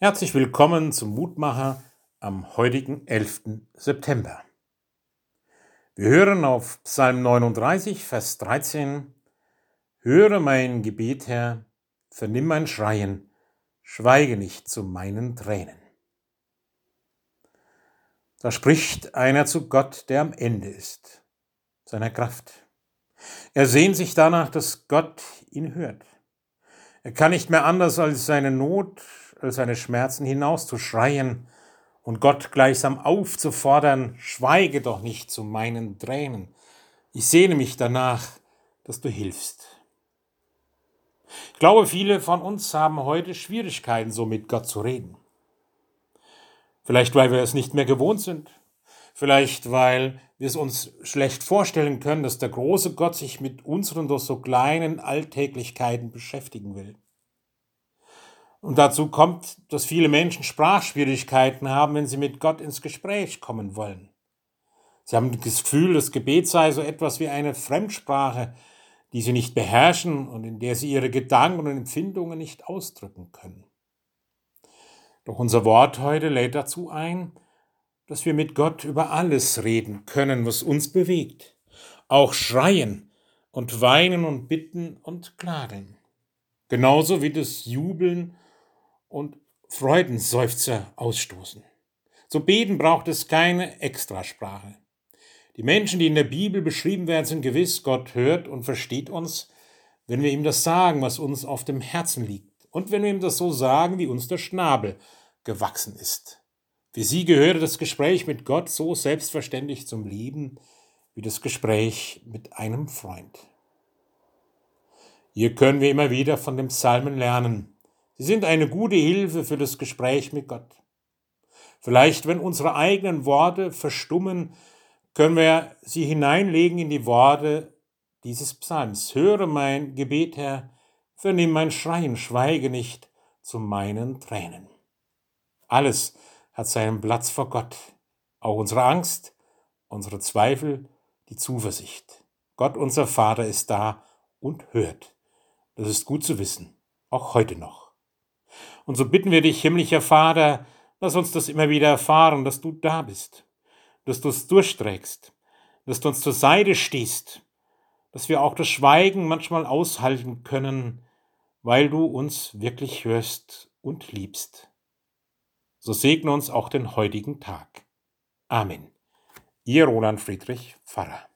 Herzlich willkommen zum Mutmacher am heutigen 11. September. Wir hören auf Psalm 39, Vers 13, Höre mein Gebet, Herr, vernimm mein Schreien, schweige nicht zu meinen Tränen. Da spricht einer zu Gott, der am Ende ist, seiner Kraft. Er sehnt sich danach, dass Gott ihn hört. Er kann nicht mehr anders als seine Not, seine Schmerzen hinauszuschreien und Gott gleichsam aufzufordern, schweige doch nicht zu meinen Tränen. Ich sehne mich danach, dass du hilfst. Ich glaube, viele von uns haben heute Schwierigkeiten, so mit Gott zu reden. Vielleicht, weil wir es nicht mehr gewohnt sind. Vielleicht, weil wir es uns schlecht vorstellen können, dass der große Gott sich mit unseren doch so kleinen Alltäglichkeiten beschäftigen will. Und dazu kommt, dass viele Menschen Sprachschwierigkeiten haben, wenn sie mit Gott ins Gespräch kommen wollen. Sie haben das Gefühl, das Gebet sei so etwas wie eine Fremdsprache, die sie nicht beherrschen und in der sie ihre Gedanken und Empfindungen nicht ausdrücken können. Doch unser Wort heute lädt dazu ein, dass wir mit Gott über alles reden können, was uns bewegt, auch schreien und weinen und bitten und klagen, genauso wie das Jubeln und Freudenseufzer ausstoßen. Zum Beten braucht es keine Extrasprache. Die Menschen, die in der Bibel beschrieben werden, sind gewiss, Gott hört und versteht uns, wenn wir ihm das sagen, was uns auf dem Herzen liegt. Und wenn wir ihm das so sagen, wie uns der Schnabel gewachsen ist. Für sie gehöre das Gespräch mit Gott so selbstverständlich zum Leben wie das Gespräch mit einem Freund. Hier können wir immer wieder von dem Psalmen lernen. Sie sind eine gute Hilfe für das Gespräch mit Gott. Vielleicht, wenn unsere eigenen Worte verstummen, können wir sie hineinlegen in die Worte dieses Psalms. Höre mein Gebet, Herr, vernimm mein Schreien, schweige nicht zu meinen Tränen. Alles hat seinen Platz vor Gott, auch unsere Angst, unsere Zweifel, die Zuversicht. Gott, unser Vater, ist da und hört. Das ist gut zu wissen, auch heute noch. Und so bitten wir dich, himmlischer Vater, lass uns das immer wieder erfahren, dass du da bist, dass du es durchträgst, dass du uns zur Seite stehst, dass wir auch das Schweigen manchmal aushalten können, weil du uns wirklich hörst und liebst. So segne uns auch den heutigen Tag. Amen. Ihr Roland Friedrich Pfarrer.